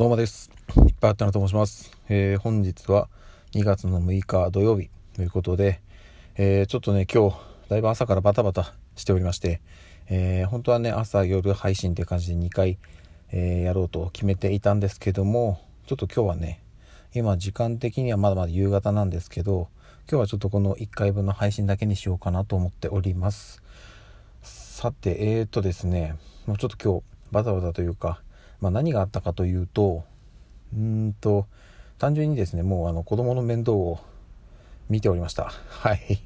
どうもです。いっぱいあったなと申します。えー、本日は2月の6日土曜日ということで、えー、ちょっとね、今日、だいぶ朝からバタバタしておりまして、えー、本当はね、朝、夜配信って感じで2回、えやろうと決めていたんですけども、ちょっと今日はね、今時間的にはまだまだ夕方なんですけど、今日はちょっとこの1回分の配信だけにしようかなと思っております。さて、えーとですね、もうちょっと今日バタバタというか、まあ、何があったかというとうんと単純にですねもうあの子供の面倒を見ておりました。はい。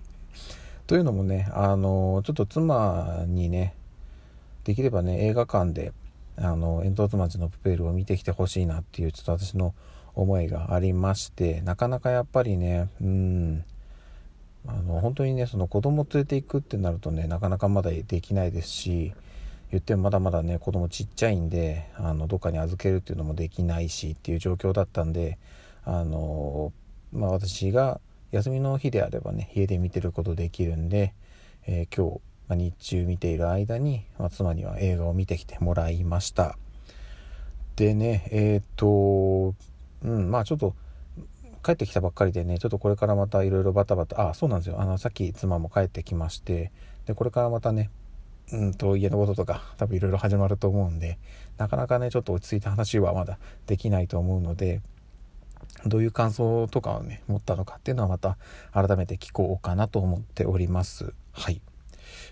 というのもねあのちょっと妻にねできればね映画館であの煙突町のプペルを見てきてほしいなっていうちょっと私の思いがありましてなかなかやっぱりねうん。あの本当にねその子供連れていくってなるとねなかなかまだできないですし言ってもまだまだね子供ちっちゃいんであのどっかに預けるっていうのもできないしっていう状況だったんであのまあ私が休みの日であればね家で見てることできるんで、えー、今日、まあ、日中見ている間に、まあ、妻には映画を見てきてもらいました。でねえっ、とうんまあちょっと帰ってきたばっかりでねちょっとこれからまたいろいろバタバタあそうなんですよ。あのさっき妻も帰ってきましてでこれからまたねうんと家のこととか多分いろいろ始まると思うんでなかなかねちょっと落ち着いた話はまだできないと思うのでどういう感想とかをね持ったのかっていうのはまた改めて聞こうかなと思っております。はい。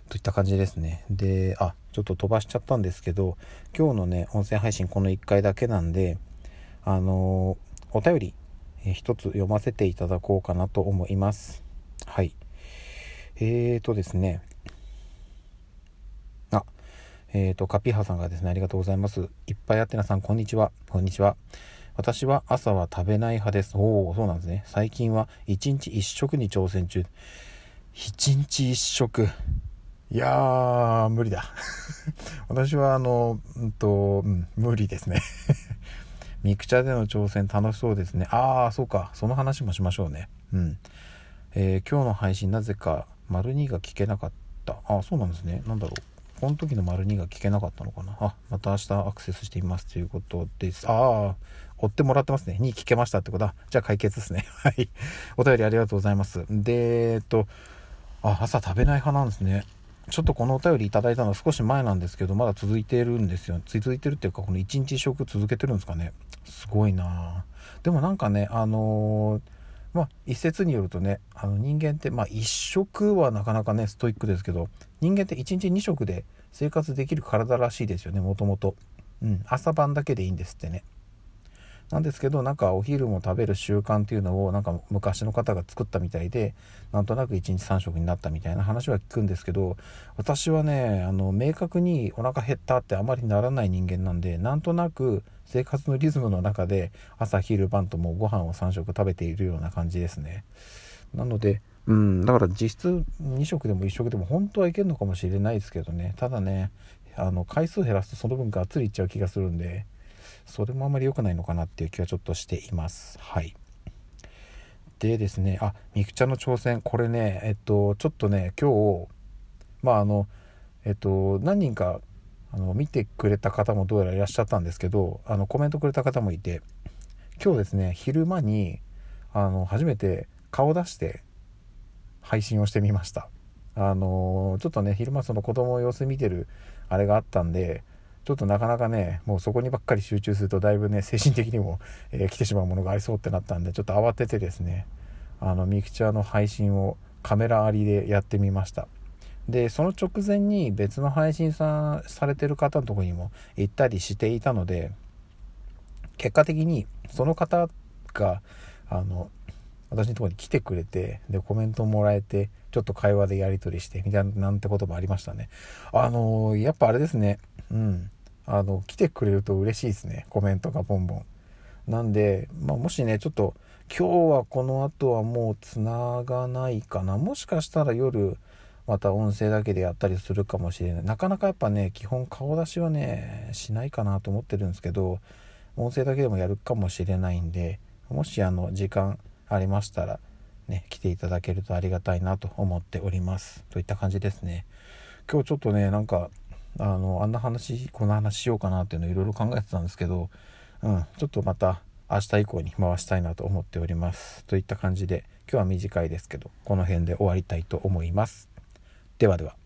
といった感じですね。であちょっと飛ばしちゃったんですけど今日のね音声配信この1回だけなんであのー、お便り、えー、一つ読ませていただこうかなと思います。はい。えーとですね。えっ、ー、と、カピハさんがですね、ありがとうございます。いっぱいあってなさん、こんにちは。こんにちは。私は朝は食べない派です。おお、そうなんですね。最近は1日1食に挑戦中。1日1食。いやー、無理だ。私は、あの、うんと、うん、無理ですね。ミクチャでの挑戦楽しそうですね。ああ、そうか。その話もしましょうね。うん。えー、今日の配信なぜか、丸2が聞けなかった。ああ、そうなんですね。なんだろう。この時の丸2が聞けなかったのかな？あ、また明日アクセスしていますということです。ああ、追ってもらってますね。2聞けましたってことは、じゃあ解決ですね。はい。お便りありがとうございます。で、えっと、あ、朝食べない派なんですね。ちょっとこのお便りいただいたのは少し前なんですけど、まだ続いてるんですよ。続いてるっていうか、この1日食続けてるんですかね。すごいなでもなんかね、あのーまあ一説によるとねあの人間ってまあ1食はなかなかねストイックですけど人間って1日2食で生活できる体らしいですよねもともと。うん、朝晩だけでいいんですってね。なんですけどなんかお昼も食べる習慣っていうのをなんか昔の方が作ったみたいでなんとなく1日3食になったみたいな話は聞くんですけど私はねあの明確にお腹減ったってあまりならない人間なんでなんとなく生活のリズムの中で朝昼晩ともご飯を3食食べているような感じですね。なのでうんだから実質2食でも1食でも本当はいけるのかもしれないですけどね。ただねあの回数減らすとその分がっつりいっちゃう気がするんでそれもあまり良くないのかなっていう気はちょっとしています。はい。でですねあミクチャの挑戦。これねえっとちょっとね今日まああのえっと何人かあの見てくれた方もどうやらいらっしゃったんですけどあのコメントくれた方もいて今日ですね昼間にあの初めて顔出して配信をしてみました。あのちょっとね昼間その子供の様子見てるあれがあったんでちょっとなかなかねもうそこにばっかり集中するとだいぶね精神的にも、えー、来てしまうものがありそうってなったんでちょっと慌ててですねあのミクチャーの配信をカメラありでやってみました。でその直前に別の配信さされてる方のとこにも行ったりしていたので結果的にその方があの私のとこに来てくれてでコメントもらえてちょっと会話でやり取りしてみたいななんてこともありましたね。あのやっぱあれですね。うん。あの、来てくれると嬉しいですね。コメントがボンボン。なんで、まあ、もしね、ちょっと、今日はこの後はもう繋がないかな。もしかしたら夜、また音声だけでやったりするかもしれない。なかなかやっぱね、基本顔出しはね、しないかなと思ってるんですけど、音声だけでもやるかもしれないんで、もしあの、時間ありましたら、ね、来ていただけるとありがたいなと思っております。といった感じですね。今日ちょっとね、なんか、あのあんな話この話しようかなっていうのをいろいろ考えてたんですけどうん、ちょっとまた明日以降に回したいなと思っております。といった感じで今日は短いですけどこの辺で終わりたいと思います。ではでは。